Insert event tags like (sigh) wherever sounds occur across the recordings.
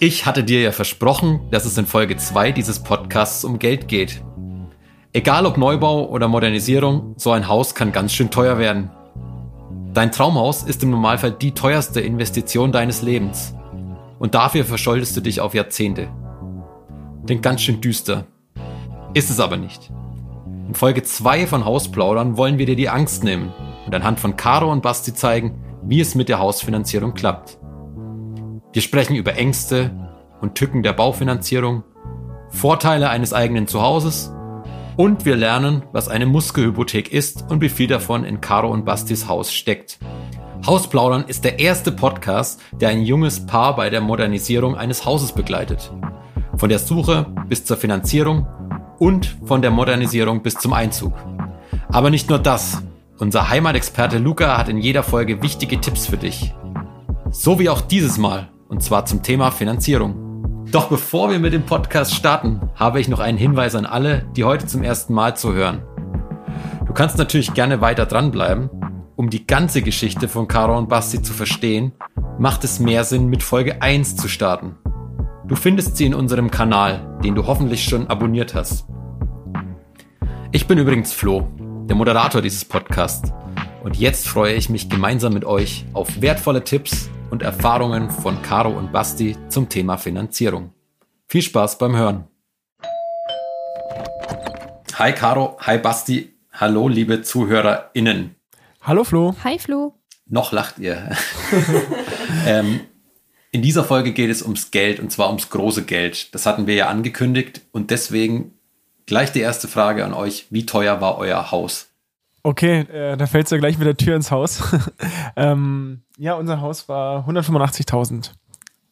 Ich hatte dir ja versprochen, dass es in Folge 2 dieses Podcasts um Geld geht. Egal ob Neubau oder Modernisierung, so ein Haus kann ganz schön teuer werden. Dein Traumhaus ist im Normalfall die teuerste Investition deines Lebens. Und dafür verschuldest du dich auf Jahrzehnte. Klingt ganz schön düster. Ist es aber nicht. In Folge 2 von Hausplaudern wollen wir dir die Angst nehmen und anhand von Caro und Basti zeigen, wie es mit der Hausfinanzierung klappt. Wir sprechen über Ängste und Tücken der Baufinanzierung, Vorteile eines eigenen Zuhauses und wir lernen, was eine Muskelhypothek ist und wie viel davon in Caro und Bastis Haus steckt. Hausplaudern ist der erste Podcast, der ein junges Paar bei der Modernisierung eines Hauses begleitet. Von der Suche bis zur Finanzierung und von der Modernisierung bis zum Einzug. Aber nicht nur das. Unser Heimatexperte Luca hat in jeder Folge wichtige Tipps für dich. So wie auch dieses Mal und zwar zum Thema Finanzierung. Doch bevor wir mit dem Podcast starten, habe ich noch einen Hinweis an alle, die heute zum ersten Mal zuhören. Du kannst natürlich gerne weiter dranbleiben. Um die ganze Geschichte von Caro und Basti zu verstehen, macht es mehr Sinn, mit Folge 1 zu starten. Du findest sie in unserem Kanal, den du hoffentlich schon abonniert hast. Ich bin übrigens Flo, der Moderator dieses Podcasts. Und jetzt freue ich mich gemeinsam mit euch auf wertvolle Tipps und Erfahrungen von Caro und Basti zum Thema Finanzierung. Viel Spaß beim Hören. Hi Caro, hi Basti, hallo liebe ZuhörerInnen. Hallo Flo. Hi Flo. Noch lacht ihr. (laughs) ähm, in dieser Folge geht es ums Geld und zwar ums große Geld. Das hatten wir ja angekündigt und deswegen gleich die erste Frage an euch. Wie teuer war euer Haus? Okay, äh, da fällst du ja gleich mit der Tür ins Haus. (laughs) ähm, ja, unser Haus war 185.000.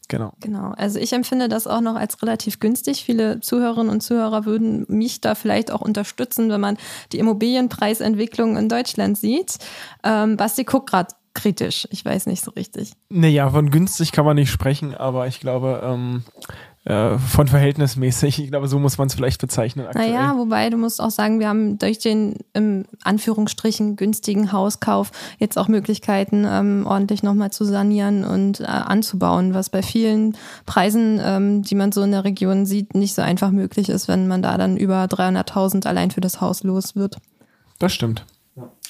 Genau. Genau. Also ich empfinde das auch noch als relativ günstig. Viele Zuhörerinnen und Zuhörer würden mich da vielleicht auch unterstützen, wenn man die Immobilienpreisentwicklung in Deutschland sieht. Ähm, Basti guckt gerade kritisch. Ich weiß nicht so richtig. Naja, von günstig kann man nicht sprechen, aber ich glaube, ähm, äh, von verhältnismäßig. Ich glaube, so muss man es vielleicht bezeichnen. Aktuell. Naja, wobei du musst auch sagen, wir haben durch den im Anführungsstrichen günstigen Hauskauf jetzt auch Möglichkeiten, ähm, ordentlich nochmal zu sanieren und äh, anzubauen, was bei vielen Preisen, ähm, die man so in der Region sieht, nicht so einfach möglich ist, wenn man da dann über 300.000 allein für das Haus los wird. Das stimmt.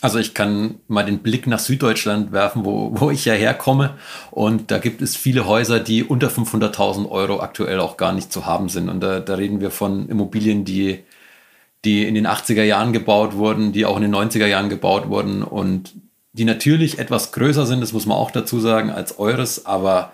Also ich kann mal den Blick nach Süddeutschland werfen, wo, wo ich ja herkomme. Und da gibt es viele Häuser, die unter 500.000 Euro aktuell auch gar nicht zu haben sind. Und da, da reden wir von Immobilien, die, die in den 80er Jahren gebaut wurden, die auch in den 90er Jahren gebaut wurden und die natürlich etwas größer sind, das muss man auch dazu sagen, als eures. Aber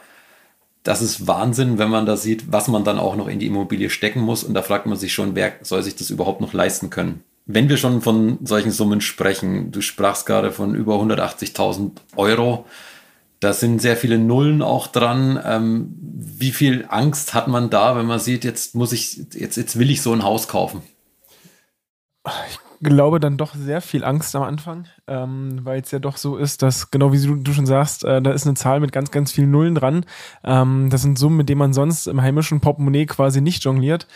das ist Wahnsinn, wenn man da sieht, was man dann auch noch in die Immobilie stecken muss. Und da fragt man sich schon, wer soll sich das überhaupt noch leisten können? Wenn wir schon von solchen Summen sprechen, du sprachst gerade von über 180.000 Euro, da sind sehr viele Nullen auch dran. Ähm, wie viel Angst hat man da, wenn man sieht, jetzt muss ich, jetzt, jetzt will ich so ein Haus kaufen? Ich glaube dann doch sehr viel Angst am Anfang, ähm, weil es ja doch so ist, dass, genau wie du, du schon sagst, äh, da ist eine Zahl mit ganz, ganz vielen Nullen dran. Ähm, das sind Summen, mit denen man sonst im heimischen Portemonnaie quasi nicht jongliert.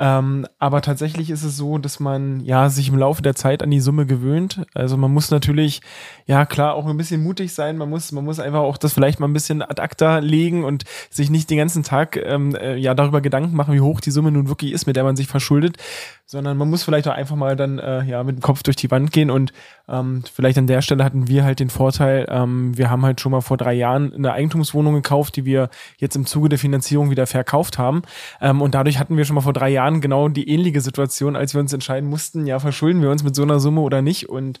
Ähm, aber tatsächlich ist es so, dass man ja sich im Laufe der Zeit an die Summe gewöhnt. Also man muss natürlich, ja klar, auch ein bisschen mutig sein. Man muss, man muss einfach auch das vielleicht mal ein bisschen ad acta legen und sich nicht den ganzen Tag ähm, äh, ja darüber Gedanken machen, wie hoch die Summe nun wirklich ist, mit der man sich verschuldet, sondern man muss vielleicht auch einfach mal dann äh, ja mit dem Kopf durch die Wand gehen und ähm, vielleicht an der Stelle hatten wir halt den Vorteil, ähm, wir haben halt schon mal vor drei Jahren eine Eigentumswohnung gekauft, die wir jetzt im Zuge der Finanzierung wieder verkauft haben ähm, und dadurch hatten wir schon mal vor drei Jahren genau die ähnliche Situation, als wir uns entscheiden mussten, ja verschulden wir uns mit so einer Summe oder nicht und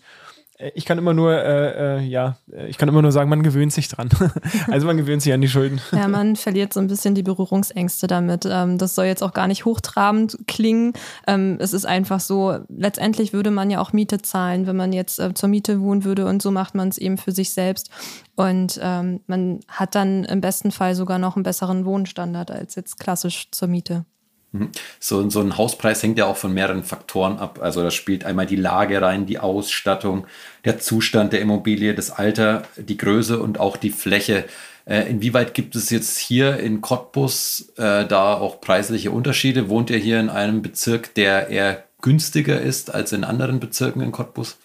äh, ich kann immer nur, äh, äh, ja, äh, ich kann immer nur sagen, man gewöhnt sich dran. (laughs) also man gewöhnt sich an die Schulden. Ja, man verliert so ein bisschen die Berührungsängste damit. Ähm, das soll jetzt auch gar nicht hochtrabend klingen. Ähm, es ist einfach so, letztendlich würde man ja auch Miete zahlen, wenn man jetzt äh, zur Miete wohnen würde und so macht man es eben für sich selbst. Und ähm, man hat dann im besten Fall sogar noch einen besseren Wohnstandard als jetzt klassisch zur Miete. Mhm. So, so ein Hauspreis hängt ja auch von mehreren Faktoren ab. Also da spielt einmal die Lage rein, die Ausstattung, der Zustand der Immobilie, das Alter, die Größe und auch die Fläche. Äh, inwieweit gibt es jetzt hier in Cottbus äh, da auch preisliche Unterschiede? Wohnt ihr hier in einem Bezirk, der eher günstiger ist als in anderen Bezirken in Cottbus?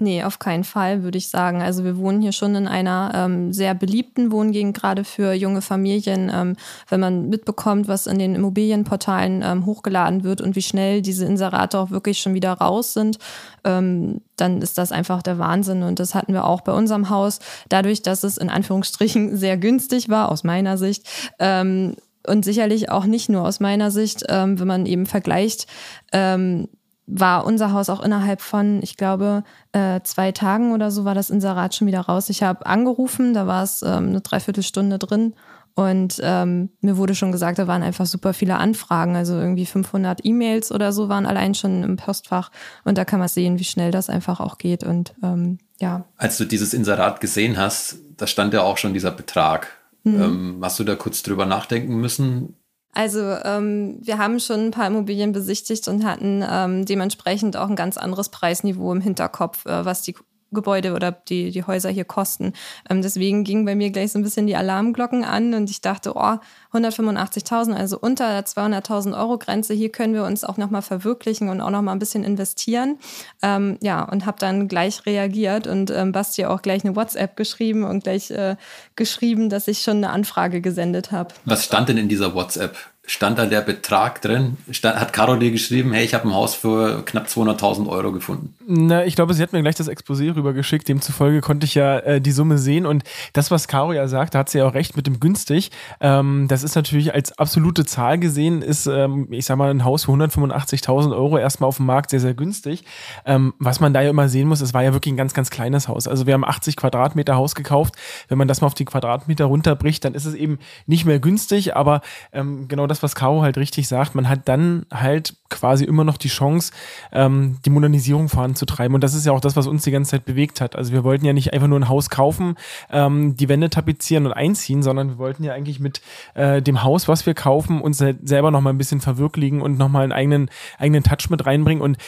Nee, auf keinen Fall, würde ich sagen. Also wir wohnen hier schon in einer ähm, sehr beliebten Wohngegend, gerade für junge Familien. Ähm, wenn man mitbekommt, was in den Immobilienportalen ähm, hochgeladen wird und wie schnell diese Inserate auch wirklich schon wieder raus sind, ähm, dann ist das einfach der Wahnsinn. Und das hatten wir auch bei unserem Haus. Dadurch, dass es in Anführungsstrichen (laughs) sehr günstig war, aus meiner Sicht, ähm, und sicherlich auch nicht nur aus meiner Sicht, ähm, wenn man eben vergleicht, ähm, war unser Haus auch innerhalb von, ich glaube, äh, zwei Tagen oder so war das Inserat schon wieder raus. Ich habe angerufen, da war es ähm, eine Dreiviertelstunde drin und ähm, mir wurde schon gesagt, da waren einfach super viele Anfragen, also irgendwie 500 E-Mails oder so waren allein schon im Postfach und da kann man sehen, wie schnell das einfach auch geht und ähm, ja. Als du dieses Inserat gesehen hast, da stand ja auch schon dieser Betrag. Mhm. Ähm, hast du da kurz drüber nachdenken müssen? Also ähm, wir haben schon ein paar Immobilien besichtigt und hatten ähm, dementsprechend auch ein ganz anderes Preisniveau im Hinterkopf, äh, was die Gebäude oder die, die Häuser hier kosten. Ähm, deswegen gingen bei mir gleich so ein bisschen die Alarmglocken an und ich dachte, oh, 185.000, also unter der 200.000 Euro Grenze, hier können wir uns auch nochmal verwirklichen und auch nochmal ein bisschen investieren. Ähm, ja, und habe dann gleich reagiert und ähm, Basti auch gleich eine WhatsApp geschrieben und gleich äh, geschrieben, dass ich schon eine Anfrage gesendet habe. Was stand denn in dieser WhatsApp? Stand da der Betrag drin? Stand, hat Caro dir geschrieben, hey, ich habe ein Haus für knapp 200.000 Euro gefunden? Na, ich glaube, sie hat mir gleich das Exposé rübergeschickt. Demzufolge konnte ich ja äh, die Summe sehen. Und das, was Caro ja sagt, da hat sie ja auch recht mit dem günstig. Ähm, das ist natürlich als absolute Zahl gesehen, ist, ähm, ich sag mal, ein Haus für 185.000 Euro erstmal auf dem Markt sehr, sehr günstig. Ähm, was man da ja immer sehen muss, es war ja wirklich ein ganz, ganz kleines Haus. Also wir haben 80 Quadratmeter Haus gekauft. Wenn man das mal auf die Quadratmeter runterbricht, dann ist es eben nicht mehr günstig. Aber ähm, genau das das, was Caro halt richtig sagt, man hat dann halt quasi immer noch die Chance, ähm, die Modernisierung voranzutreiben. Und das ist ja auch das, was uns die ganze Zeit bewegt hat. Also wir wollten ja nicht einfach nur ein Haus kaufen, ähm, die Wände tapezieren und einziehen, sondern wir wollten ja eigentlich mit äh, dem Haus, was wir kaufen, uns selber noch mal ein bisschen verwirklichen und noch mal einen eigenen, eigenen Touch mit reinbringen. Und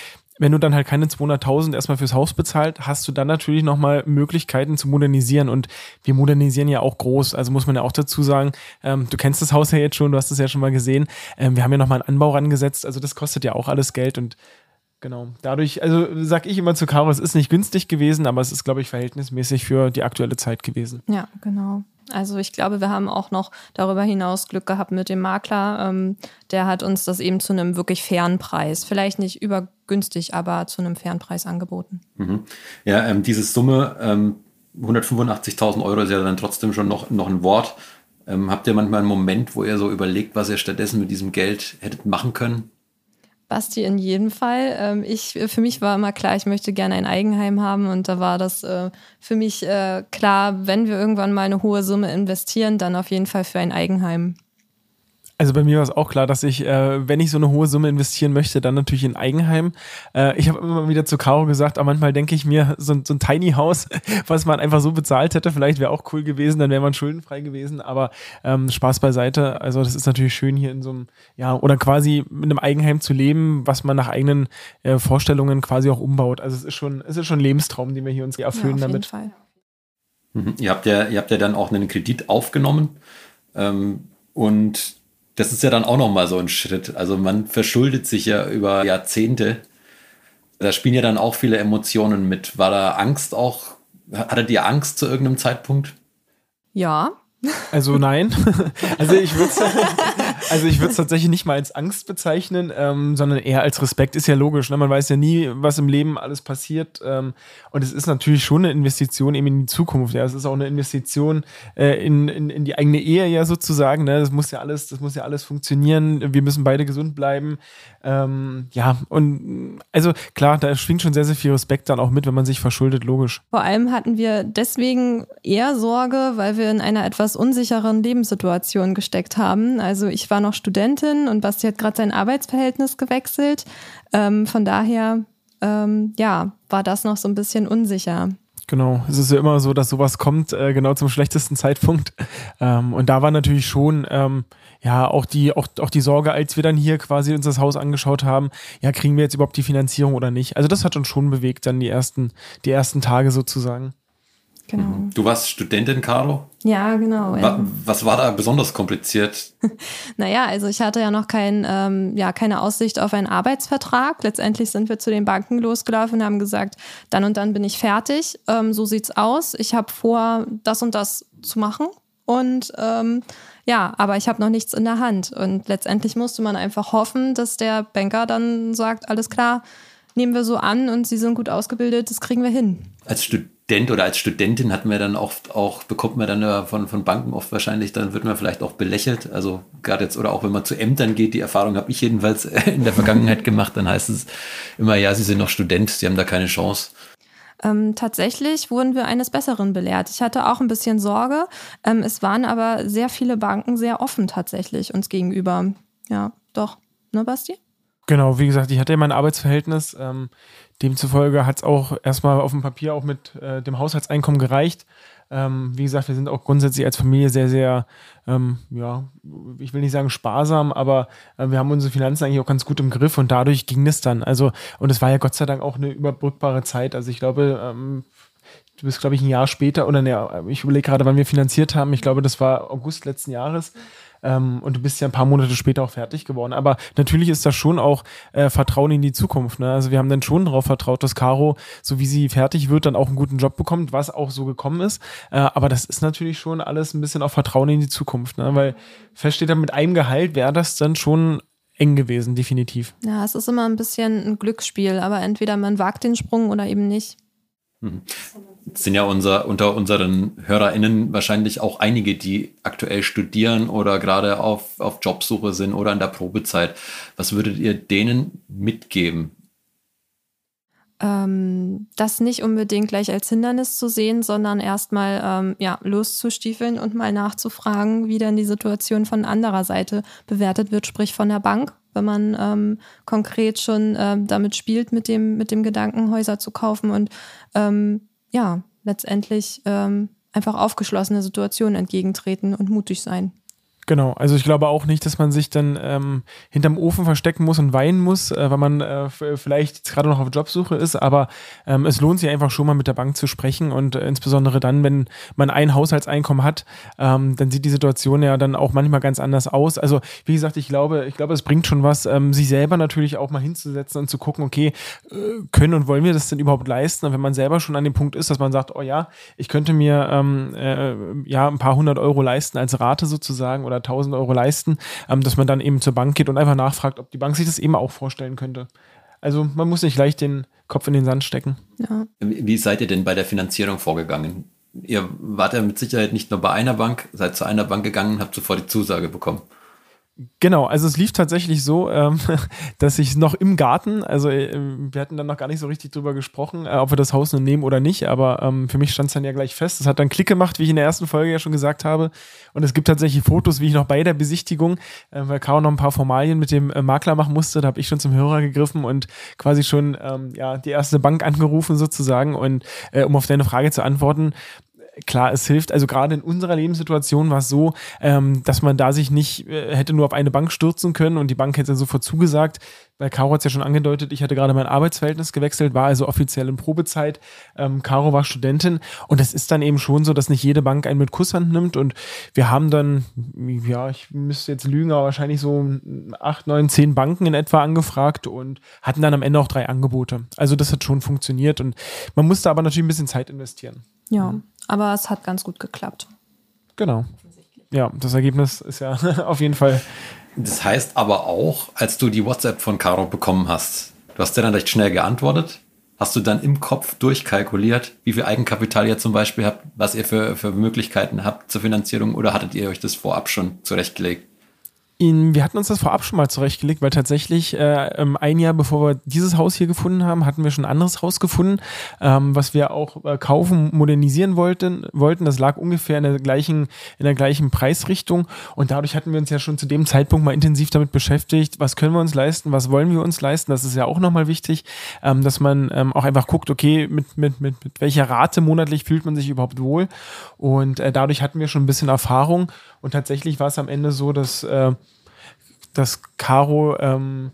wenn du dann halt keine 200.000 erstmal fürs Haus bezahlt, hast du dann natürlich nochmal Möglichkeiten zu modernisieren und wir modernisieren ja auch groß, also muss man ja auch dazu sagen, ähm, du kennst das Haus ja jetzt schon, du hast es ja schon mal gesehen, ähm, wir haben ja nochmal einen Anbau rangesetzt, also das kostet ja auch alles Geld und Genau. Dadurch, also sag ich immer zu Caro, es ist nicht günstig gewesen, aber es ist, glaube ich, verhältnismäßig für die aktuelle Zeit gewesen. Ja, genau. Also ich glaube, wir haben auch noch darüber hinaus Glück gehabt mit dem Makler. Ähm, der hat uns das eben zu einem wirklich fairen Preis, vielleicht nicht übergünstig, aber zu einem fairen Preis angeboten. Mhm. Ja, ähm, diese Summe, ähm, 185.000 Euro ist ja dann trotzdem schon noch, noch ein Wort. Ähm, habt ihr manchmal einen Moment, wo ihr so überlegt, was ihr stattdessen mit diesem Geld hättet machen können? Basti in jedem Fall. Ähm, ich, für mich war immer klar, ich möchte gerne ein Eigenheim haben und da war das äh, für mich äh, klar, wenn wir irgendwann mal eine hohe Summe investieren, dann auf jeden Fall für ein Eigenheim. Also bei mir war es auch klar, dass ich, äh, wenn ich so eine hohe Summe investieren möchte, dann natürlich in Eigenheim. Äh, ich habe immer wieder zu Caro gesagt, aber manchmal denke ich mir, so, so ein Tiny House, (laughs) was man einfach so bezahlt hätte, vielleicht wäre auch cool gewesen, dann wäre man schuldenfrei gewesen. Aber ähm, Spaß beiseite. Also das ist natürlich schön hier in so einem, ja, oder quasi mit einem Eigenheim zu leben, was man nach eigenen äh, Vorstellungen quasi auch umbaut. Also es ist schon, es ist schon ein Lebenstraum, den wir hier uns erfüllen ja, auf damit. Jeden Fall. Mhm. Ihr habt ja, ihr habt ja dann auch einen Kredit aufgenommen ähm, und das ist ja dann auch nochmal so ein Schritt. Also man verschuldet sich ja über Jahrzehnte. Da spielen ja dann auch viele Emotionen mit. War da Angst auch? Hattet ihr Angst zu irgendeinem Zeitpunkt? Ja, also nein. (laughs) Also ich würde (laughs) also ich würde es tatsächlich nicht mal als Angst bezeichnen, ähm, sondern eher als Respekt. Ist ja logisch. Ne? Man weiß ja nie, was im Leben alles passiert. Ähm, und es ist natürlich schon eine Investition eben in die Zukunft. Ja, es ist auch eine Investition äh, in, in, in die eigene Ehe ja sozusagen. Ne? Das muss ja alles, das muss ja alles funktionieren. Wir müssen beide gesund bleiben. Ähm, ja, und also klar, da schwingt schon sehr, sehr viel Respekt dann auch mit, wenn man sich verschuldet, logisch. Vor allem hatten wir deswegen eher Sorge, weil wir in einer etwas unsicheren Lebenssituation gesteckt haben. Also ich war noch Studentin und Basti hat gerade sein Arbeitsverhältnis gewechselt. Ähm, von daher, ähm, ja, war das noch so ein bisschen unsicher. Genau, es ist ja immer so, dass sowas kommt äh, genau zum schlechtesten Zeitpunkt. Ähm, und da war natürlich schon ähm, ja auch die auch, auch die Sorge, als wir dann hier quasi uns das Haus angeschaut haben, ja kriegen wir jetzt überhaupt die Finanzierung oder nicht? Also das hat uns schon bewegt dann die ersten die ersten Tage sozusagen. Genau. Mhm. Du warst Studentin, Caro? Ja, genau. Wa was war da besonders kompliziert? (laughs) naja, also ich hatte ja noch kein, ähm, ja, keine Aussicht auf einen Arbeitsvertrag. Letztendlich sind wir zu den Banken losgelaufen und haben gesagt, dann und dann bin ich fertig. Ähm, so sieht's aus. Ich habe vor, das und das zu machen. Und ähm, ja, aber ich habe noch nichts in der Hand. Und letztendlich musste man einfach hoffen, dass der Banker dann sagt, alles klar, nehmen wir so an und sie sind gut ausgebildet, das kriegen wir hin. Als Student oder als Studentin hat man dann oft auch, bekommt man dann von, von Banken oft wahrscheinlich, dann wird man vielleicht auch belächelt. Also gerade jetzt, oder auch wenn man zu Ämtern geht, die Erfahrung habe ich jedenfalls (laughs) in der Vergangenheit gemacht, dann heißt es immer, ja, sie sind noch Student, sie haben da keine Chance. Ähm, tatsächlich wurden wir eines Besseren belehrt. Ich hatte auch ein bisschen Sorge. Ähm, es waren aber sehr viele Banken sehr offen tatsächlich uns gegenüber. Ja, doch. Ne, Basti? Genau, wie gesagt, ich hatte ja mein Arbeitsverhältnis. Ähm, demzufolge hat es auch erstmal auf dem Papier auch mit äh, dem Haushaltseinkommen gereicht. Ähm, wie gesagt, wir sind auch grundsätzlich als Familie sehr, sehr, ähm, ja, ich will nicht sagen sparsam, aber äh, wir haben unsere Finanzen eigentlich auch ganz gut im Griff und dadurch ging es dann. Also, und es war ja Gott sei Dank auch eine überbrückbare Zeit. Also ich glaube, ähm, du bist, glaube ich, ein Jahr später, oder ne, ich überlege gerade, wann wir finanziert haben. Ich glaube, das war August letzten Jahres. Ähm, und du bist ja ein paar Monate später auch fertig geworden. Aber natürlich ist das schon auch äh, Vertrauen in die Zukunft. Ne? Also wir haben dann schon darauf vertraut, dass Caro, so wie sie fertig wird, dann auch einen guten Job bekommt, was auch so gekommen ist. Äh, aber das ist natürlich schon alles ein bisschen auch Vertrauen in die Zukunft. Ne? Weil feststeht dann mit einem Gehalt wäre das dann schon eng gewesen, definitiv. Ja, es ist immer ein bisschen ein Glücksspiel, aber entweder man wagt den Sprung oder eben nicht. Mhm sind ja unser, unter unseren HörerInnen wahrscheinlich auch einige, die aktuell studieren oder gerade auf, auf Jobsuche sind oder in der Probezeit. Was würdet ihr denen mitgeben? Ähm, das nicht unbedingt gleich als Hindernis zu sehen, sondern erstmal ähm, ja, loszustiefeln und mal nachzufragen, wie denn die Situation von anderer Seite bewertet wird, sprich von der Bank, wenn man ähm, konkret schon ähm, damit spielt, mit dem, mit dem Gedanken, Häuser zu kaufen und ähm, ja, letztendlich ähm, einfach aufgeschlossene Situationen entgegentreten und mutig sein. Genau, also ich glaube auch nicht, dass man sich dann ähm, hinterm Ofen verstecken muss und weinen muss, äh, weil man äh, vielleicht gerade noch auf Jobsuche ist, aber ähm, es lohnt sich einfach schon mal mit der Bank zu sprechen und äh, insbesondere dann, wenn man ein Haushaltseinkommen hat, ähm, dann sieht die Situation ja dann auch manchmal ganz anders aus. Also wie gesagt, ich glaube, ich glaube, es bringt schon was, ähm, sich selber natürlich auch mal hinzusetzen und zu gucken, okay, äh, können und wollen wir das denn überhaupt leisten? Und wenn man selber schon an dem Punkt ist, dass man sagt, oh ja, ich könnte mir ähm, äh, ja ein paar hundert Euro leisten als Rate sozusagen oder 1000 Euro leisten, ähm, dass man dann eben zur Bank geht und einfach nachfragt, ob die Bank sich das eben auch vorstellen könnte. Also man muss nicht leicht den Kopf in den Sand stecken. Ja. Wie seid ihr denn bei der Finanzierung vorgegangen? Ihr wart ja mit Sicherheit nicht nur bei einer Bank, seid zu einer Bank gegangen und habt sofort die Zusage bekommen. Genau, also es lief tatsächlich so, ähm, (laughs) dass ich noch im Garten, also äh, wir hatten dann noch gar nicht so richtig drüber gesprochen, äh, ob wir das Haus nun nehmen oder nicht, aber ähm, für mich stand es dann ja gleich fest. Es hat dann Klick gemacht, wie ich in der ersten Folge ja schon gesagt habe. Und es gibt tatsächlich Fotos, wie ich noch bei der Besichtigung, äh, weil Caro noch ein paar Formalien mit dem äh, Makler machen musste, da habe ich schon zum Hörer gegriffen und quasi schon ähm, ja die erste Bank angerufen sozusagen. Und äh, um auf deine Frage zu antworten, klar, es hilft. Also gerade in unserer Lebenssituation war es so, ähm, dass man da sich nicht äh, hätte nur auf eine Bank stürzen können und die Bank hätte sofort zugesagt. Weil Caro hat es ja schon angedeutet, ich hatte gerade mein Arbeitsverhältnis gewechselt, war also offiziell in Probezeit. Ähm, Caro war Studentin und es ist dann eben schon so, dass nicht jede Bank einen mit Kusshand nimmt und wir haben dann, ja, ich müsste jetzt lügen, aber wahrscheinlich so acht, neun, zehn Banken in etwa angefragt und hatten dann am Ende auch drei Angebote. Also das hat schon funktioniert und man musste aber natürlich ein bisschen Zeit investieren. Ja, aber es hat ganz gut geklappt. Genau. Ja, das Ergebnis ist ja (laughs) auf jeden Fall. Das heißt aber auch, als du die WhatsApp von Caro bekommen hast, du hast ja dann recht schnell geantwortet. Hast du dann im Kopf durchkalkuliert, wie viel Eigenkapital ihr zum Beispiel habt, was ihr für, für Möglichkeiten habt zur Finanzierung oder hattet ihr euch das vorab schon zurechtgelegt? In, wir hatten uns das vorab schon mal zurechtgelegt, weil tatsächlich äh, ähm, ein Jahr bevor wir dieses Haus hier gefunden haben, hatten wir schon ein anderes Haus gefunden, ähm, was wir auch äh, kaufen, modernisieren wollten, wollten. Das lag ungefähr in der gleichen, in der gleichen Preisrichtung und dadurch hatten wir uns ja schon zu dem Zeitpunkt mal intensiv damit beschäftigt, was können wir uns leisten, was wollen wir uns leisten. Das ist ja auch nochmal wichtig, ähm, dass man ähm, auch einfach guckt, okay, mit, mit, mit, mit welcher Rate monatlich fühlt man sich überhaupt wohl. Und äh, dadurch hatten wir schon ein bisschen Erfahrung und tatsächlich war es am Ende so, dass äh, dass Caro ähm,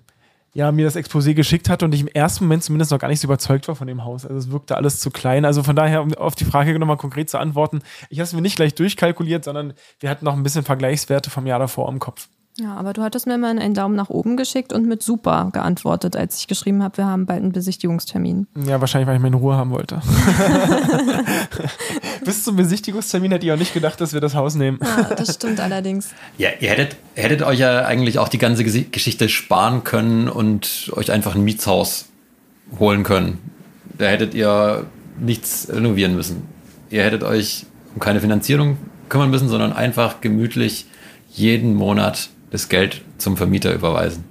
ja, mir das Exposé geschickt hatte und ich im ersten Moment zumindest noch gar nicht so überzeugt war von dem Haus. Also es wirkte alles zu klein. Also von daher, um auf die Frage nochmal konkret zu antworten, ich habe es mir nicht gleich durchkalkuliert, sondern wir hatten noch ein bisschen Vergleichswerte vom Jahr davor im Kopf. Ja, aber du hattest mir mal einen Daumen nach oben geschickt und mit super geantwortet, als ich geschrieben habe, wir haben bald einen Besichtigungstermin. Ja, wahrscheinlich, weil ich meine Ruhe haben wollte. (laughs) Bis zum Besichtigungstermin hätte ich auch nicht gedacht, dass wir das Haus nehmen. Ja, das stimmt allerdings. Ja, ihr hättet, hättet euch ja eigentlich auch die ganze Geschichte sparen können und euch einfach ein Mietshaus holen können. Da hättet ihr nichts renovieren müssen. Ihr hättet euch um keine Finanzierung kümmern müssen, sondern einfach gemütlich jeden Monat das Geld zum Vermieter überweisen.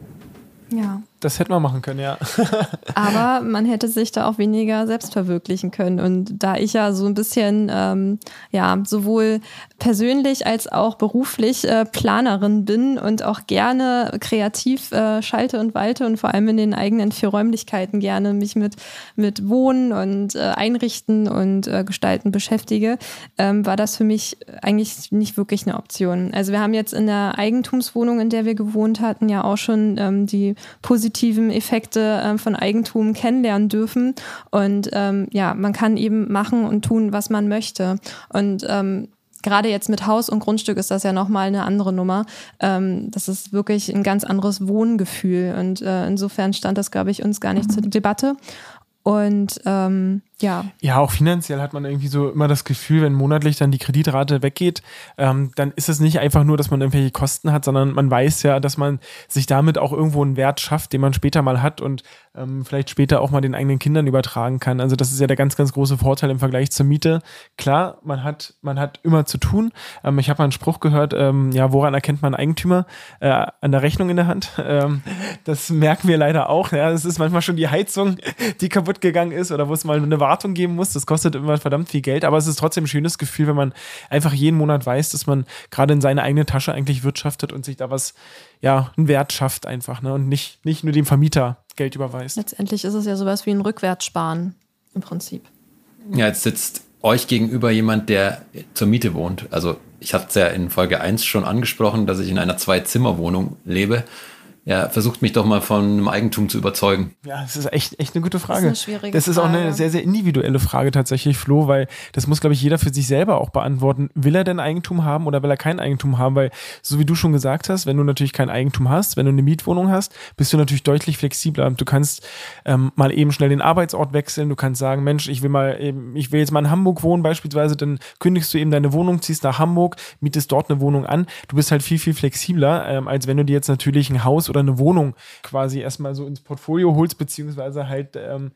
Ja. Das hätte man machen können, ja. (laughs) Aber man hätte sich da auch weniger selbst verwirklichen können. Und da ich ja so ein bisschen, ähm, ja, sowohl persönlich als auch beruflich äh, Planerin bin und auch gerne kreativ äh, schalte und walte und vor allem in den eigenen vier Räumlichkeiten gerne mich mit, mit Wohnen und äh, Einrichten und äh, Gestalten beschäftige, ähm, war das für mich eigentlich nicht wirklich eine Option. Also wir haben jetzt in der Eigentumswohnung, in der wir gewohnt hatten, ja auch schon ähm, die positiven Effekte ähm, von Eigentum kennenlernen dürfen. Und ähm, ja, man kann eben machen und tun, was man möchte. Und ähm, gerade jetzt mit Haus und Grundstück ist das ja nochmal eine andere Nummer. Ähm, das ist wirklich ein ganz anderes Wohngefühl. Und äh, insofern stand das, glaube ich, uns gar nicht zur Debatte. Und ähm, ja. Ja, auch finanziell hat man irgendwie so immer das Gefühl, wenn monatlich dann die Kreditrate weggeht, ähm, dann ist es nicht einfach nur, dass man irgendwelche Kosten hat, sondern man weiß ja, dass man sich damit auch irgendwo einen Wert schafft, den man später mal hat und ähm, vielleicht später auch mal den eigenen Kindern übertragen kann. Also das ist ja der ganz, ganz große Vorteil im Vergleich zur Miete. Klar, man hat, man hat immer zu tun. Ähm, ich habe mal einen Spruch gehört, ähm, ja, woran erkennt man Eigentümer? Äh, an der Rechnung in der Hand. (laughs) Ähm, das merken wir leider auch. Ja, es ist manchmal schon die Heizung, (laughs) die kaputt gegangen ist oder wo es mal eine Wartung geben muss. Das kostet immer verdammt viel Geld, aber es ist trotzdem ein schönes Gefühl, wenn man einfach jeden Monat weiß, dass man gerade in seine eigene Tasche eigentlich wirtschaftet und sich da was, ja, einen Wert schafft einfach, ne? Und nicht, nicht nur dem Vermieter Geld überweist. Letztendlich ist es ja sowas wie ein Rückwärtssparen im Prinzip. Ja, jetzt sitzt euch gegenüber jemand, der zur Miete wohnt. Also ich hatte es ja in Folge 1 schon angesprochen, dass ich in einer Zwei-Zimmer-Wohnung lebe ja, versucht mich doch mal von einem Eigentum zu überzeugen. Ja, das ist echt, echt eine gute Frage. Das ist, eine schwierige das ist auch eine sehr, sehr individuelle Frage tatsächlich, Flo, weil das muss, glaube ich, jeder für sich selber auch beantworten. Will er denn Eigentum haben oder will er kein Eigentum haben? Weil, so wie du schon gesagt hast, wenn du natürlich kein Eigentum hast, wenn du eine Mietwohnung hast, bist du natürlich deutlich flexibler. Du kannst ähm, mal eben schnell den Arbeitsort wechseln. Du kannst sagen, Mensch, ich will mal eben, ich will jetzt mal in Hamburg wohnen beispielsweise, dann kündigst du eben deine Wohnung, ziehst nach Hamburg, mietest dort eine Wohnung an. Du bist halt viel, viel flexibler, ähm, als wenn du dir jetzt natürlich ein Haus oder eine Wohnung quasi erstmal so ins Portfolio holst, beziehungsweise halt ähm,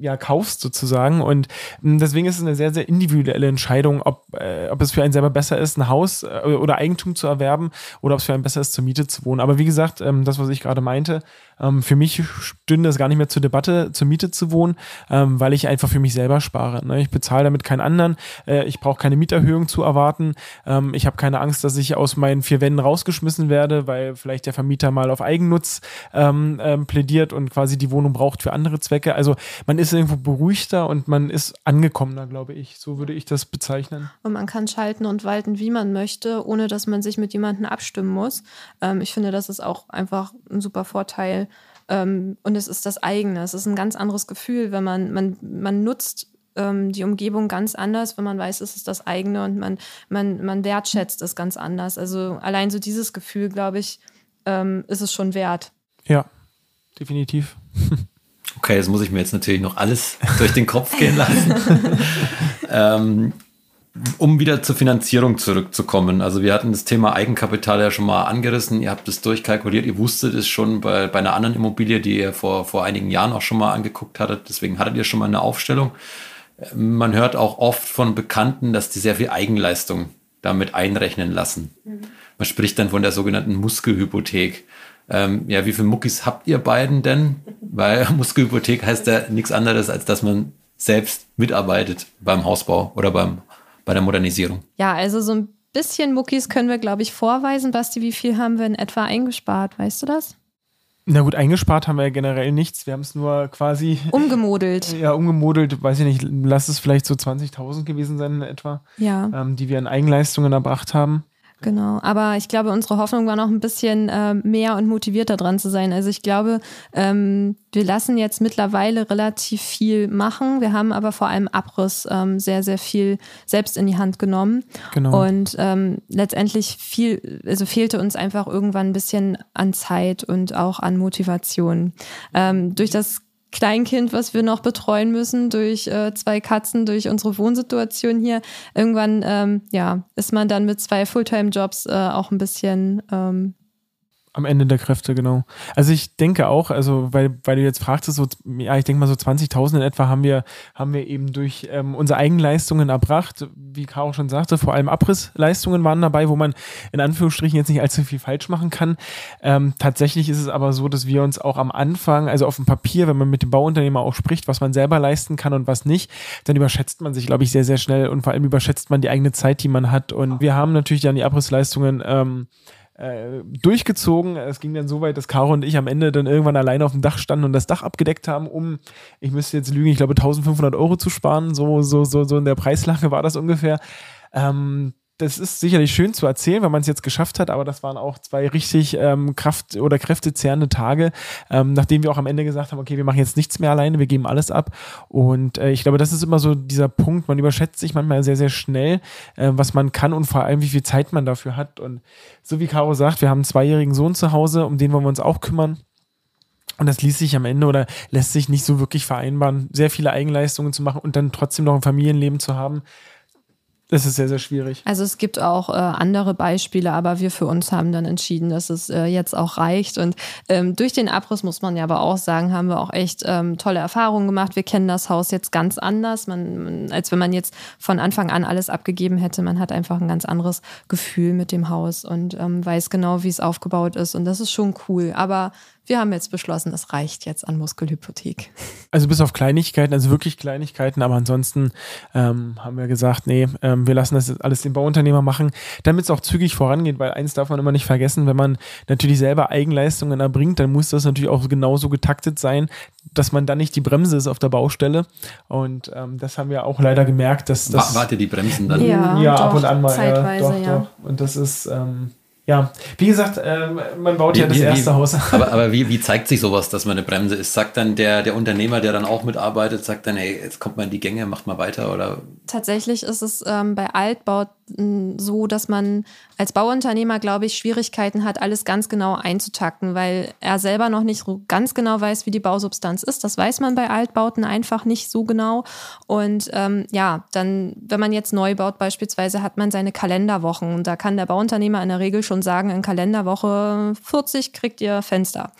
ja kaufst sozusagen. Und hm, deswegen ist es eine sehr, sehr individuelle Entscheidung, ob, äh, ob es für einen selber besser ist, ein Haus äh, oder Eigentum zu erwerben oder ob es für einen besser ist, zur Miete zu wohnen. Aber wie gesagt, ähm, das, was ich gerade meinte, ähm, für mich stünde es gar nicht mehr zur Debatte, zur Miete zu wohnen, ähm, weil ich einfach für mich selber spare. Ne? Ich bezahle damit keinen anderen. Äh, ich brauche keine Mieterhöhung zu erwarten. Ähm, ich habe keine Angst, dass ich aus meinen vier Wänden rausgeschmissen werde, weil vielleicht der Vermieter mal auf Eigennutz ähm, ähm, plädiert und quasi die Wohnung braucht für andere Zwecke. Also man ist irgendwo beruhigter und man ist angekommener, glaube ich. So würde ich das bezeichnen. Und man kann schalten und walten, wie man möchte, ohne dass man sich mit jemandem abstimmen muss. Ähm, ich finde, das ist auch einfach ein super Vorteil. Ähm, und es ist das eigene. Es ist ein ganz anderes Gefühl, wenn man, man, man nutzt ähm, die Umgebung ganz anders, wenn man weiß, es ist das eigene und man, man, man wertschätzt es ganz anders. Also allein so dieses Gefühl, glaube ich, ähm, ist es schon wert. Ja, definitiv. (laughs) Okay, das muss ich mir jetzt natürlich noch alles durch den Kopf gehen lassen. (laughs) ähm, um wieder zur Finanzierung zurückzukommen. Also wir hatten das Thema Eigenkapital ja schon mal angerissen. Ihr habt es durchkalkuliert. Ihr wusstet es schon bei, bei einer anderen Immobilie, die ihr vor, vor einigen Jahren auch schon mal angeguckt hattet. Deswegen hattet ihr schon mal eine Aufstellung. Man hört auch oft von Bekannten, dass die sehr viel Eigenleistung damit einrechnen lassen. Mhm. Man spricht dann von der sogenannten Muskelhypothek. Ähm, ja, wie viele Muckis habt ihr beiden denn? Weil (laughs) Muskelhypothek heißt ja nichts anderes, als dass man selbst mitarbeitet beim Hausbau oder beim, bei der Modernisierung. Ja, also so ein bisschen Muckis können wir, glaube ich, vorweisen. Basti, wie viel haben wir in etwa eingespart? Weißt du das? Na gut, eingespart haben wir ja generell nichts. Wir haben es nur quasi. (laughs) Umgemodelt. (laughs) Ja, umgemodelt, weiß ich nicht, lass es vielleicht so 20.000 gewesen sein in etwa. Ja. Ähm, die wir in Eigenleistungen erbracht haben. Genau, aber ich glaube, unsere Hoffnung war noch ein bisschen äh, mehr und motivierter dran zu sein. Also ich glaube, ähm, wir lassen jetzt mittlerweile relativ viel machen. Wir haben aber vor allem Abriss ähm, sehr, sehr viel selbst in die Hand genommen. Genau. Und ähm, letztendlich viel, also fehlte uns einfach irgendwann ein bisschen an Zeit und auch an Motivation. Ähm, durch das Kleinkind, was wir noch betreuen müssen, durch äh, zwei Katzen, durch unsere Wohnsituation hier. Irgendwann, ähm, ja, ist man dann mit zwei Fulltime-Jobs äh, auch ein bisschen ähm, am Ende der Kräfte, genau. Also ich denke auch, also weil, weil du jetzt fragst, so, ja, ich denke mal so 20.000 in etwa haben wir, haben wir eben durch ähm, unsere Eigenleistungen erbracht. Wie Caro schon sagte, vor allem Abrissleistungen waren dabei, wo man in Anführungsstrichen jetzt nicht allzu viel falsch machen kann. Ähm, tatsächlich ist es aber so, dass wir uns auch am Anfang, also auf dem Papier, wenn man mit dem Bauunternehmer auch spricht, was man selber leisten kann und was nicht, dann überschätzt man sich, glaube ich, sehr, sehr schnell und vor allem überschätzt man die eigene Zeit, die man hat. Und wir haben natürlich dann die Abrissleistungen ähm, äh, durchgezogen. Es ging dann so weit, dass Caro und ich am Ende dann irgendwann alleine auf dem Dach standen und das Dach abgedeckt haben, um, ich müsste jetzt lügen, ich glaube 1500 Euro zu sparen. So, so, so, so in der Preislage war das ungefähr. Ähm, das ist sicherlich schön zu erzählen, wenn man es jetzt geschafft hat, aber das waren auch zwei richtig ähm, Kraft- oder kräftezehrende Tage, ähm, nachdem wir auch am Ende gesagt haben, okay, wir machen jetzt nichts mehr alleine, wir geben alles ab. Und äh, ich glaube, das ist immer so dieser Punkt, man überschätzt sich manchmal sehr, sehr schnell, äh, was man kann und vor allem, wie viel Zeit man dafür hat. Und so wie Caro sagt, wir haben einen zweijährigen Sohn zu Hause, um den wollen wir uns auch kümmern. Und das ließ sich am Ende oder lässt sich nicht so wirklich vereinbaren, sehr viele Eigenleistungen zu machen und dann trotzdem noch ein Familienleben zu haben. Das ist sehr, sehr schwierig. Also es gibt auch äh, andere Beispiele, aber wir für uns haben dann entschieden, dass es äh, jetzt auch reicht. Und ähm, durch den Abriss muss man ja aber auch sagen, haben wir auch echt ähm, tolle Erfahrungen gemacht. Wir kennen das Haus jetzt ganz anders, man, als wenn man jetzt von Anfang an alles abgegeben hätte. Man hat einfach ein ganz anderes Gefühl mit dem Haus und ähm, weiß genau, wie es aufgebaut ist. Und das ist schon cool. Aber wir haben jetzt beschlossen, es reicht jetzt an Muskelhypothek. Also bis auf Kleinigkeiten, also wirklich Kleinigkeiten, aber ansonsten ähm, haben wir gesagt, nee, ähm, wir lassen das alles den Bauunternehmer machen, damit es auch zügig vorangeht, weil eins darf man immer nicht vergessen, wenn man natürlich selber Eigenleistungen erbringt, dann muss das natürlich auch genauso getaktet sein, dass man dann nicht die Bremse ist auf der Baustelle. Und ähm, das haben wir auch leider gemerkt, dass das. Wart ihr die Bremsen dann? Ja, ja doch, ab und an mal. Zeitweise, ja, doch, ja. doch. Und das ist. Ähm, ja, wie gesagt, ähm, man baut wie, ja das wie, erste wie, Haus. Aber, aber wie, wie zeigt sich sowas, dass man eine Bremse ist? Sagt dann der, der Unternehmer, der dann auch mitarbeitet, sagt dann, hey, jetzt kommt man in die Gänge, macht mal weiter oder? Tatsächlich ist es ähm, bei Altbauten so, dass man als Bauunternehmer, glaube ich, Schwierigkeiten hat, alles ganz genau einzutakten, weil er selber noch nicht so ganz genau weiß, wie die Bausubstanz ist. Das weiß man bei Altbauten einfach nicht so genau. Und ähm, ja, dann, wenn man jetzt neu baut beispielsweise, hat man seine Kalenderwochen. Und da kann der Bauunternehmer in der Regel schon sagen, in Kalenderwoche 40 kriegt ihr Fenster.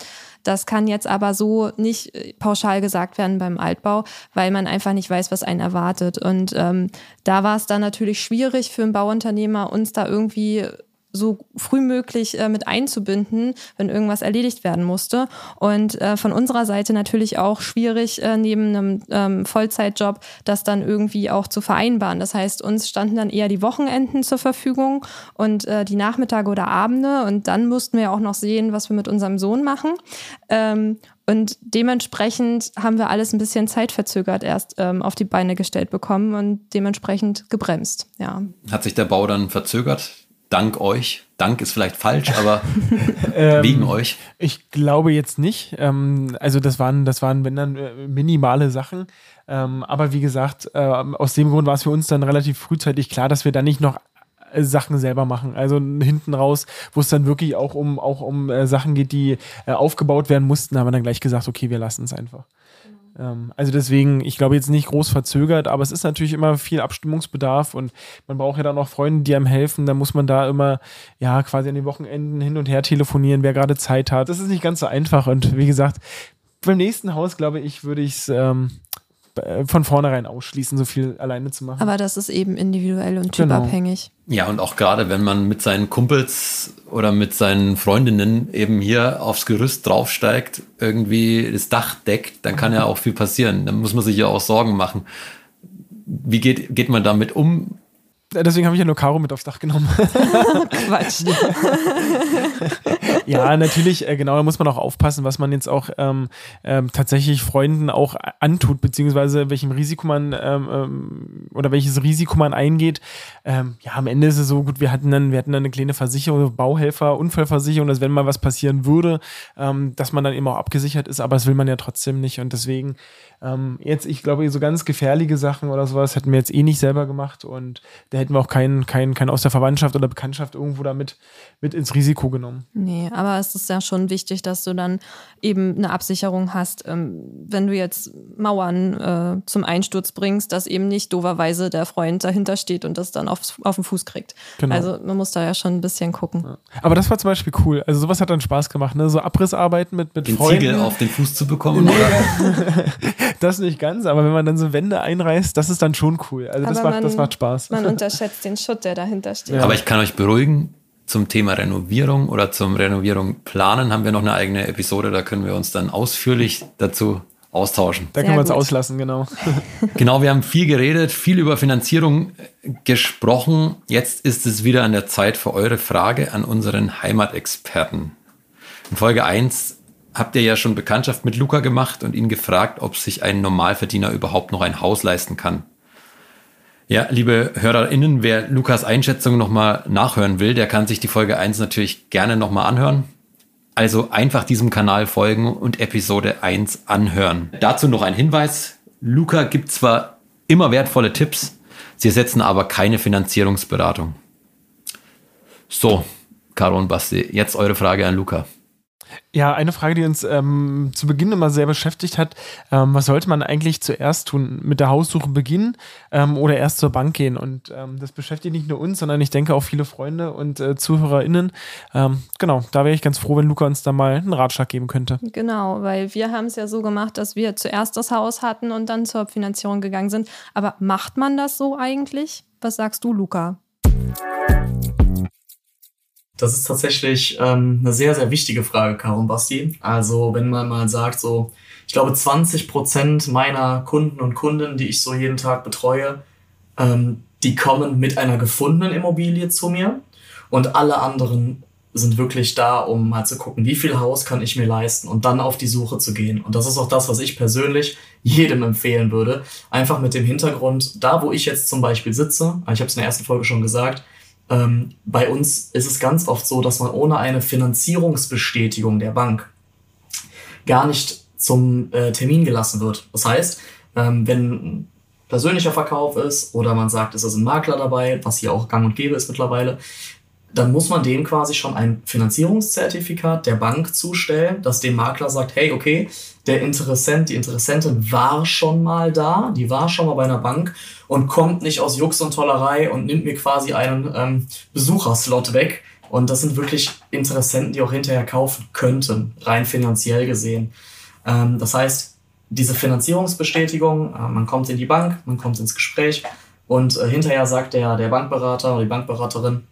Das kann jetzt aber so nicht äh, pauschal gesagt werden beim Altbau, weil man einfach nicht weiß, was einen erwartet. Und ähm, da war es dann natürlich schwierig für einen Bauunternehmer, uns da irgendwie so früh möglich äh, mit einzubinden, wenn irgendwas erledigt werden musste. Und äh, von unserer Seite natürlich auch schwierig, äh, neben einem ähm, Vollzeitjob das dann irgendwie auch zu vereinbaren. Das heißt, uns standen dann eher die Wochenenden zur Verfügung und äh, die Nachmittage oder Abende. Und dann mussten wir auch noch sehen, was wir mit unserem Sohn machen. Ähm, und dementsprechend haben wir alles ein bisschen zeitverzögert erst ähm, auf die Beine gestellt bekommen und dementsprechend gebremst. Ja. Hat sich der Bau dann verzögert? Dank euch. Dank ist vielleicht falsch, aber (laughs) ähm, wegen euch. Ich glaube jetzt nicht. Ähm, also das waren, das waren, wenn dann äh, minimale Sachen. Ähm, aber wie gesagt, äh, aus dem Grund war es für uns dann relativ frühzeitig klar, dass wir da nicht noch äh, Sachen selber machen. Also hinten raus, wo es dann wirklich auch um, auch um äh, Sachen geht, die äh, aufgebaut werden mussten, haben wir dann gleich gesagt, okay, wir lassen es einfach. Ähm, also deswegen, ich glaube jetzt nicht groß verzögert, aber es ist natürlich immer viel Abstimmungsbedarf und man braucht ja dann auch Freunde, die einem helfen. Da muss man da immer, ja, quasi an den Wochenenden hin und her telefonieren, wer gerade Zeit hat. Das ist nicht ganz so einfach und wie gesagt, beim nächsten Haus, glaube ich, würde ich es ähm, äh, von vornherein ausschließen, so viel alleine zu machen. Aber das ist eben individuell und typabhängig. Genau. Ja, und auch gerade wenn man mit seinen Kumpels oder mit seinen Freundinnen eben hier aufs Gerüst draufsteigt, irgendwie das Dach deckt, dann kann ja auch viel passieren. Dann muss man sich ja auch Sorgen machen. Wie geht, geht man damit um? Deswegen habe ich ja nur Caro mit aufs Dach genommen. (laughs) Quatsch. ja, natürlich, äh, genau, da muss man auch aufpassen, was man jetzt auch ähm, ähm, tatsächlich Freunden auch antut, beziehungsweise welchem Risiko man ähm, ähm, oder welches Risiko man eingeht. Ähm, ja, am Ende ist es so gut, wir hatten dann, wir hatten dann eine kleine Versicherung, Bauhelfer, Unfallversicherung, dass wenn mal was passieren würde, ähm, dass man dann eben auch abgesichert ist, aber das will man ja trotzdem nicht. Und deswegen ähm, jetzt, ich glaube, so ganz gefährliche Sachen oder sowas hätten wir jetzt eh nicht selber gemacht und da hätten wir auch keinen, keinen, keinen aus der Verwandtschaft oder Bekanntschaft irgendwo damit mit ins Risiko genommen. Nee, aber es ist ja schon wichtig, dass du dann eben eine Absicherung hast, ähm, wenn du jetzt Mauern äh, zum Einsturz bringst, dass eben nicht doverweise der Freund dahinter steht und das dann auf, auf den Fuß kriegt. Genau. Also man muss da ja schon ein bisschen gucken. Ja. Aber das war zum Beispiel cool. Also sowas hat dann Spaß gemacht, ne? So Abrissarbeiten mit, mit den Freunden. Ziegel auf den Fuß zu bekommen, oder? (laughs) das nicht ganz, aber wenn man dann so Wände einreißt, das ist dann schon cool. Also das macht, man, das macht Spaß. Man (laughs) unterschätzt den Schutt, der dahinter steht. Ja. Aber ich kann euch beruhigen, zum Thema Renovierung oder zum Renovierung planen haben wir noch eine eigene Episode, da können wir uns dann ausführlich dazu austauschen. Da können wir uns auslassen, genau. (laughs) genau, wir haben viel geredet, viel über Finanzierung gesprochen. Jetzt ist es wieder an der Zeit für eure Frage an unseren Heimatexperten. In Folge 1 habt ihr ja schon Bekanntschaft mit Luca gemacht und ihn gefragt, ob sich ein Normalverdiener überhaupt noch ein Haus leisten kann. Ja, liebe HörerInnen, wer Lukas Einschätzung nochmal nachhören will, der kann sich die Folge 1 natürlich gerne nochmal anhören. Also einfach diesem Kanal folgen und Episode 1 anhören. Dazu noch ein Hinweis. Luca gibt zwar immer wertvolle Tipps, sie ersetzen aber keine Finanzierungsberatung. So, Caro und Basti, jetzt eure Frage an Luca. Ja, eine Frage, die uns ähm, zu Beginn immer sehr beschäftigt hat, ähm, was sollte man eigentlich zuerst tun? Mit der Haussuche beginnen ähm, oder erst zur Bank gehen? Und ähm, das beschäftigt nicht nur uns, sondern ich denke auch viele Freunde und äh, ZuhörerInnen. Ähm, genau, da wäre ich ganz froh, wenn Luca uns da mal einen Ratschlag geben könnte. Genau, weil wir haben es ja so gemacht, dass wir zuerst das Haus hatten und dann zur Finanzierung gegangen sind. Aber macht man das so eigentlich? Was sagst du, Luca? Das ist tatsächlich ähm, eine sehr, sehr wichtige Frage, Caro und Basti. Also wenn man mal sagt, so, ich glaube, 20 Prozent meiner Kunden und Kunden, die ich so jeden Tag betreue, ähm, die kommen mit einer gefundenen Immobilie zu mir und alle anderen sind wirklich da, um mal zu gucken, wie viel Haus kann ich mir leisten und dann auf die Suche zu gehen. Und das ist auch das, was ich persönlich jedem empfehlen würde. Einfach mit dem Hintergrund, da wo ich jetzt zum Beispiel sitze, ich habe es in der ersten Folge schon gesagt, ähm, bei uns ist es ganz oft so, dass man ohne eine Finanzierungsbestätigung der Bank gar nicht zum äh, Termin gelassen wird. Das heißt, ähm, wenn persönlicher Verkauf ist oder man sagt, es ist ein Makler dabei, was hier auch gang und gäbe ist mittlerweile, dann muss man dem quasi schon ein Finanzierungszertifikat der Bank zustellen, das dem Makler sagt, hey, okay, der Interessent, die Interessentin war schon mal da, die war schon mal bei einer Bank und kommt nicht aus Jux und Tollerei und nimmt mir quasi einen ähm, Besucherslot weg. Und das sind wirklich Interessenten, die auch hinterher kaufen könnten, rein finanziell gesehen. Ähm, das heißt, diese Finanzierungsbestätigung, äh, man kommt in die Bank, man kommt ins Gespräch und äh, hinterher sagt der, der Bankberater oder die Bankberaterin,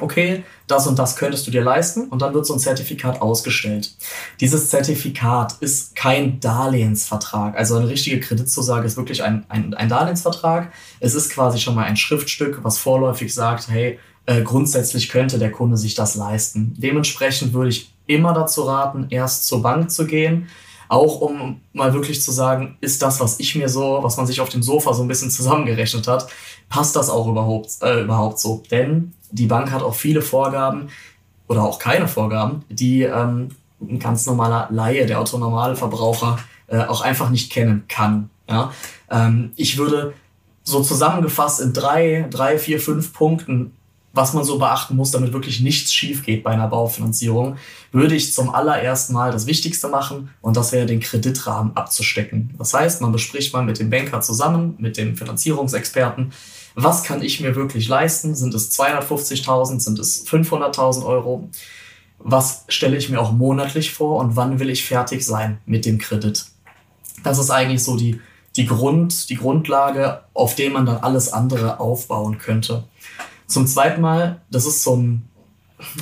okay, das und das könntest du dir leisten und dann wird so ein Zertifikat ausgestellt. Dieses Zertifikat ist kein Darlehensvertrag. Also eine richtige Kreditzusage ist wirklich ein, ein, ein Darlehensvertrag. Es ist quasi schon mal ein Schriftstück, was vorläufig sagt, hey, äh, grundsätzlich könnte der Kunde sich das leisten. Dementsprechend würde ich immer dazu raten, erst zur Bank zu gehen, auch um mal wirklich zu sagen, ist das, was ich mir so, was man sich auf dem Sofa so ein bisschen zusammengerechnet hat, passt das auch überhaupt, äh, überhaupt so? Denn die Bank hat auch viele Vorgaben oder auch keine Vorgaben, die ähm, ein ganz normaler Laie, der autonormale Verbraucher, äh, auch einfach nicht kennen kann. Ja? Ähm, ich würde so zusammengefasst in drei, drei, vier, fünf Punkten was man so beachten muss, damit wirklich nichts schief geht bei einer Baufinanzierung, würde ich zum allerersten Mal das Wichtigste machen und das wäre den Kreditrahmen abzustecken. Das heißt, man bespricht mal mit dem Banker zusammen, mit dem Finanzierungsexperten, was kann ich mir wirklich leisten? Sind es 250.000? Sind es 500.000 Euro? Was stelle ich mir auch monatlich vor und wann will ich fertig sein mit dem Kredit? Das ist eigentlich so die, die, Grund, die Grundlage, auf der man dann alles andere aufbauen könnte. Zum zweiten Mal, das ist so ein,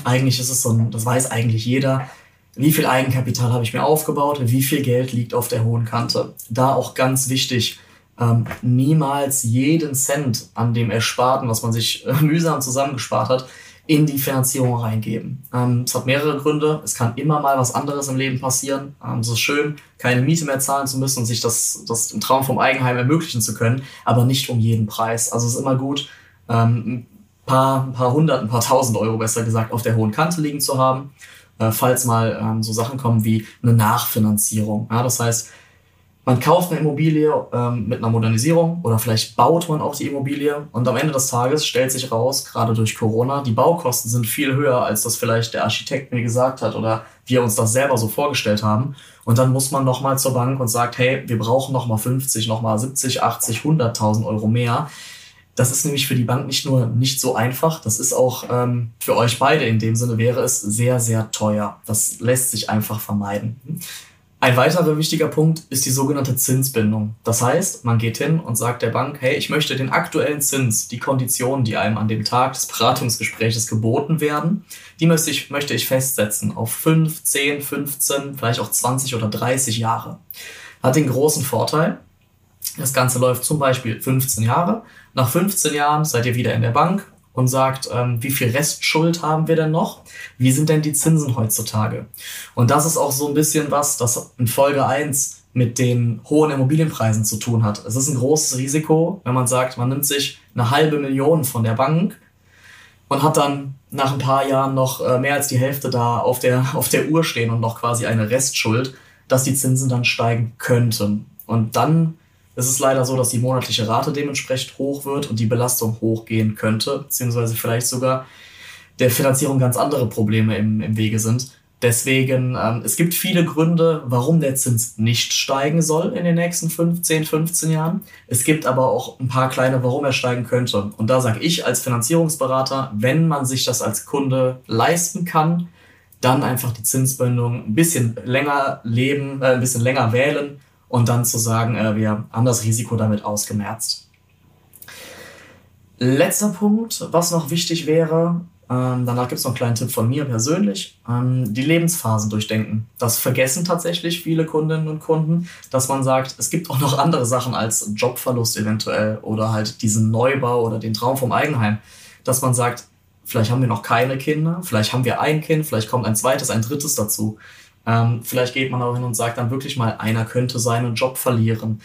eigentlich ist es so ein, das weiß eigentlich jeder, wie viel Eigenkapital habe ich mir aufgebaut, wie viel Geld liegt auf der hohen Kante. Da auch ganz wichtig, ähm, niemals jeden Cent an dem Ersparten, was man sich äh, (laughs) mühsam zusammengespart hat, in die Finanzierung reingeben. Ähm, es hat mehrere Gründe. Es kann immer mal was anderes im Leben passieren. Ähm, es ist schön, keine Miete mehr zahlen zu müssen und sich das, das im Traum vom Eigenheim ermöglichen zu können, aber nicht um jeden Preis. Also es ist immer gut, ähm, ein paar, ein paar hundert, ein paar tausend Euro besser gesagt auf der hohen Kante liegen zu haben, äh, falls mal ähm, so Sachen kommen wie eine Nachfinanzierung. Ja, das heißt, man kauft eine Immobilie ähm, mit einer Modernisierung oder vielleicht baut man auch die Immobilie und am Ende des Tages stellt sich raus, gerade durch Corona, die Baukosten sind viel höher, als das vielleicht der Architekt mir gesagt hat oder wir uns das selber so vorgestellt haben. Und dann muss man nochmal zur Bank und sagt, hey, wir brauchen nochmal 50, nochmal 70, 80, 100.000 Euro mehr. Das ist nämlich für die Bank nicht nur nicht so einfach, das ist auch ähm, für euch beide in dem Sinne wäre es sehr, sehr teuer. Das lässt sich einfach vermeiden. Ein weiterer wichtiger Punkt ist die sogenannte Zinsbindung. Das heißt, man geht hin und sagt der Bank, hey, ich möchte den aktuellen Zins, die Konditionen, die einem an dem Tag des Beratungsgesprächs geboten werden, die möchte ich, möchte ich festsetzen auf 5, 10, 15, vielleicht auch 20 oder 30 Jahre. Hat den großen Vorteil, das Ganze läuft zum Beispiel 15 Jahre. Nach 15 Jahren seid ihr wieder in der Bank und sagt, ähm, wie viel Restschuld haben wir denn noch? Wie sind denn die Zinsen heutzutage? Und das ist auch so ein bisschen was, das in Folge 1 mit den hohen Immobilienpreisen zu tun hat. Es ist ein großes Risiko, wenn man sagt, man nimmt sich eine halbe Million von der Bank und hat dann nach ein paar Jahren noch äh, mehr als die Hälfte da auf der, (laughs) auf der Uhr stehen und noch quasi eine Restschuld, dass die Zinsen dann steigen könnten. Und dann es ist leider so, dass die monatliche Rate dementsprechend hoch wird und die Belastung hochgehen könnte, beziehungsweise vielleicht sogar der Finanzierung ganz andere Probleme im, im Wege sind. Deswegen, ähm, es gibt viele Gründe, warum der Zins nicht steigen soll in den nächsten 15, 15 Jahren. Es gibt aber auch ein paar kleine, warum er steigen könnte. Und da sage ich als Finanzierungsberater, wenn man sich das als Kunde leisten kann, dann einfach die Zinsbindung ein bisschen länger leben, äh, ein bisschen länger wählen und dann zu sagen, äh, wir haben das Risiko damit ausgemerzt. Letzter Punkt, was noch wichtig wäre, ähm, danach gibt es noch einen kleinen Tipp von mir persönlich, ähm, die Lebensphasen durchdenken. Das vergessen tatsächlich viele Kundinnen und Kunden, dass man sagt, es gibt auch noch andere Sachen als Jobverlust eventuell oder halt diesen Neubau oder den Traum vom Eigenheim, dass man sagt, vielleicht haben wir noch keine Kinder, vielleicht haben wir ein Kind, vielleicht kommt ein zweites, ein drittes dazu. Ähm, vielleicht geht man auch hin und sagt dann wirklich mal, einer könnte seinen Job verlieren.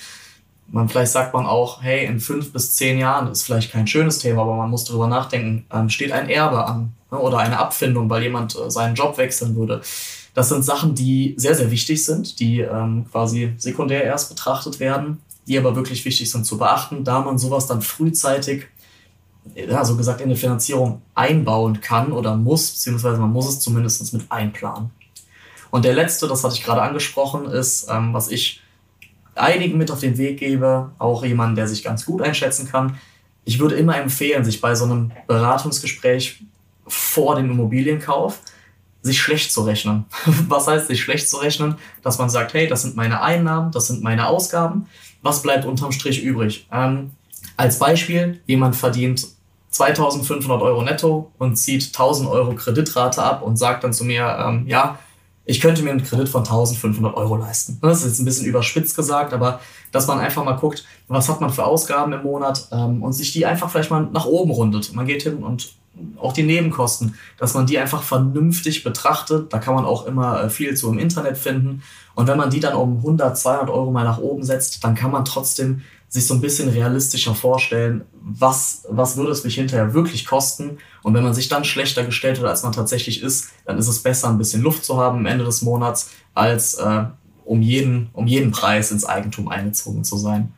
Man, vielleicht sagt man auch, hey, in fünf bis zehn Jahren ist vielleicht kein schönes Thema, aber man muss darüber nachdenken, ähm, steht ein Erbe an ne, oder eine Abfindung, weil jemand äh, seinen Job wechseln würde. Das sind Sachen, die sehr, sehr wichtig sind, die ähm, quasi sekundär erst betrachtet werden, die aber wirklich wichtig sind zu beachten, da man sowas dann frühzeitig, ja, so gesagt, in eine Finanzierung einbauen kann oder muss, beziehungsweise man muss es zumindest mit einplanen. Und der letzte, das hatte ich gerade angesprochen, ist, ähm, was ich einigen mit auf den Weg gebe, auch jemand, der sich ganz gut einschätzen kann. Ich würde immer empfehlen, sich bei so einem Beratungsgespräch vor dem Immobilienkauf sich schlecht zu rechnen. (laughs) Was heißt sich schlecht zu rechnen? Dass man sagt, hey, das sind meine Einnahmen, das sind meine Ausgaben. Was bleibt unterm Strich übrig? Ähm, als Beispiel, jemand verdient 2500 Euro netto und zieht 1000 Euro Kreditrate ab und sagt dann zu mir, ähm, ja, ich könnte mir einen Kredit von 1500 Euro leisten. Das ist jetzt ein bisschen überspitzt gesagt, aber dass man einfach mal guckt, was hat man für Ausgaben im Monat ähm, und sich die einfach vielleicht mal nach oben rundet. Man geht hin und auch die Nebenkosten, dass man die einfach vernünftig betrachtet. Da kann man auch immer äh, viel zu im Internet finden. Und wenn man die dann um 100, 200 Euro mal nach oben setzt, dann kann man trotzdem sich so ein bisschen realistischer vorstellen, was, was würde es mich hinterher wirklich kosten. Und wenn man sich dann schlechter gestellt hat, als man tatsächlich ist, dann ist es besser, ein bisschen Luft zu haben am Ende des Monats, als äh, um, jeden, um jeden Preis ins Eigentum eingezogen zu sein.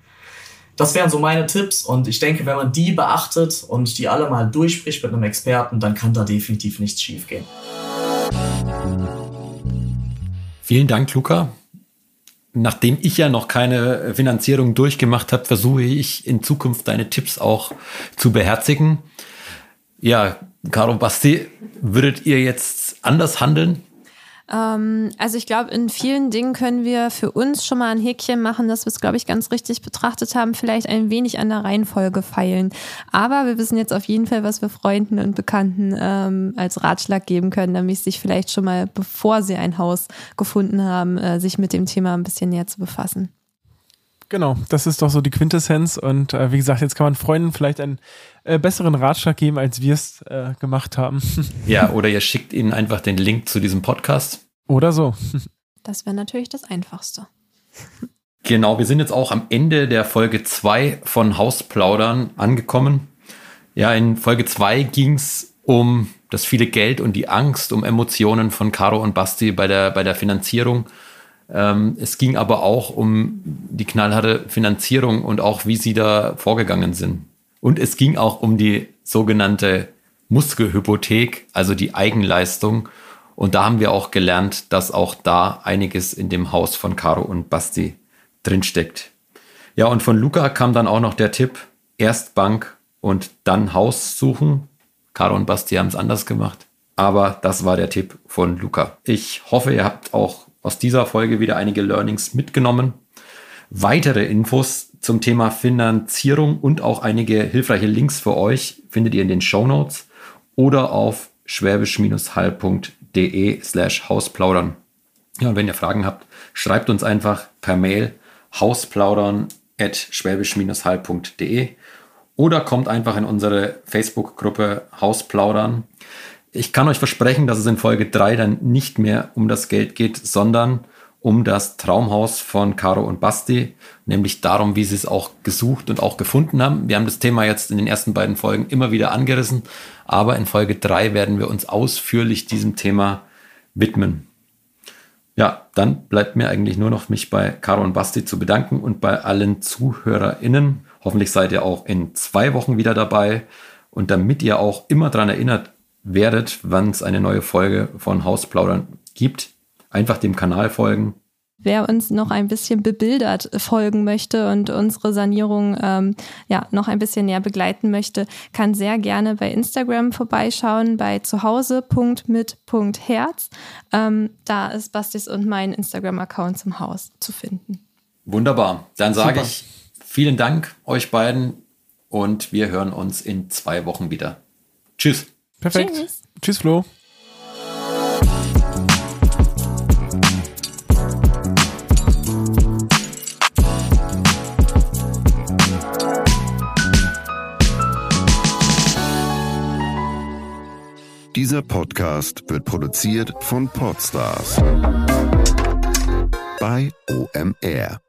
Das wären so meine Tipps und ich denke, wenn man die beachtet und die alle mal durchspricht mit einem Experten, dann kann da definitiv nichts schiefgehen. Vielen Dank, Luca nachdem ich ja noch keine Finanzierung durchgemacht habe, versuche ich in Zukunft deine Tipps auch zu beherzigen. Ja, Caro Basti, würdet ihr jetzt anders handeln? Ähm, also ich glaube, in vielen Dingen können wir für uns schon mal ein Häkchen machen, dass wir es, glaube ich, ganz richtig betrachtet haben, vielleicht ein wenig an der Reihenfolge feilen. Aber wir wissen jetzt auf jeden Fall, was wir Freunden und Bekannten ähm, als Ratschlag geben können, damit sie sich vielleicht schon mal, bevor sie ein Haus gefunden haben, äh, sich mit dem Thema ein bisschen näher zu befassen. Genau, das ist doch so die Quintessenz. Und äh, wie gesagt, jetzt kann man Freunden vielleicht einen äh, besseren Ratschlag geben, als wir es äh, gemacht haben. (laughs) Ja, oder ihr schickt ihnen einfach den Link zu diesem Podcast. Oder so. (laughs) Das wäre natürlich das Einfachste. Genau, wir sind jetzt auch am Ende der Folge 2 von Hausplaudern angekommen. Ja, in Folge 2 ging es um das viele Geld und die Angst, um Emotionen von Caro und Basti bei der, bei der Finanzierung. Ähm, es ging aber auch um die knallharte Finanzierung und auch, wie sie da vorgegangen sind. Und es ging auch um die sogenannte Muskelhypothek, also die Eigenleistung. Und da haben wir auch gelernt, dass auch da einiges in dem Haus von Caro und Basti drinsteckt. Ja, und von Luca kam dann auch noch der Tipp, erst Bank und dann Haus suchen. Caro und Basti haben es anders gemacht. Aber das war der Tipp von Luca. Ich hoffe, ihr habt auch aus dieser Folge wieder einige Learnings mitgenommen. Weitere Infos zum Thema Finanzierung und auch einige hilfreiche Links für euch findet ihr in den Show Notes oder auf schwäbisch-hall.de slash hausplaudern. Ja, und wenn ihr Fragen habt, schreibt uns einfach per Mail hausplaudern at schwäbisch-hall.de oder kommt einfach in unsere Facebook-Gruppe Hausplaudern. Ich kann euch versprechen, dass es in Folge 3 dann nicht mehr um das Geld geht, sondern um das Traumhaus von Caro und Basti, nämlich darum, wie sie es auch gesucht und auch gefunden haben. Wir haben das Thema jetzt in den ersten beiden Folgen immer wieder angerissen, aber in Folge 3 werden wir uns ausführlich diesem Thema widmen. Ja, dann bleibt mir eigentlich nur noch mich bei Caro und Basti zu bedanken und bei allen ZuhörerInnen. Hoffentlich seid ihr auch in zwei Wochen wieder dabei. Und damit ihr auch immer daran erinnert werdet, wann es eine neue Folge von Hausplaudern gibt, einfach dem Kanal folgen. Wer uns noch ein bisschen bebildert folgen möchte und unsere Sanierung ähm, ja noch ein bisschen näher begleiten möchte, kann sehr gerne bei Instagram vorbeischauen bei zuhause.mit.herz. Ähm, da ist Bastis und mein Instagram-Account zum Haus zu finden. Wunderbar. Dann sage ich vielen Dank euch beiden und wir hören uns in zwei Wochen wieder. Tschüss. Perfekt. Tschüss, Tschüss Flo. Dieser Podcast wird produziert von Podstars bei OMR.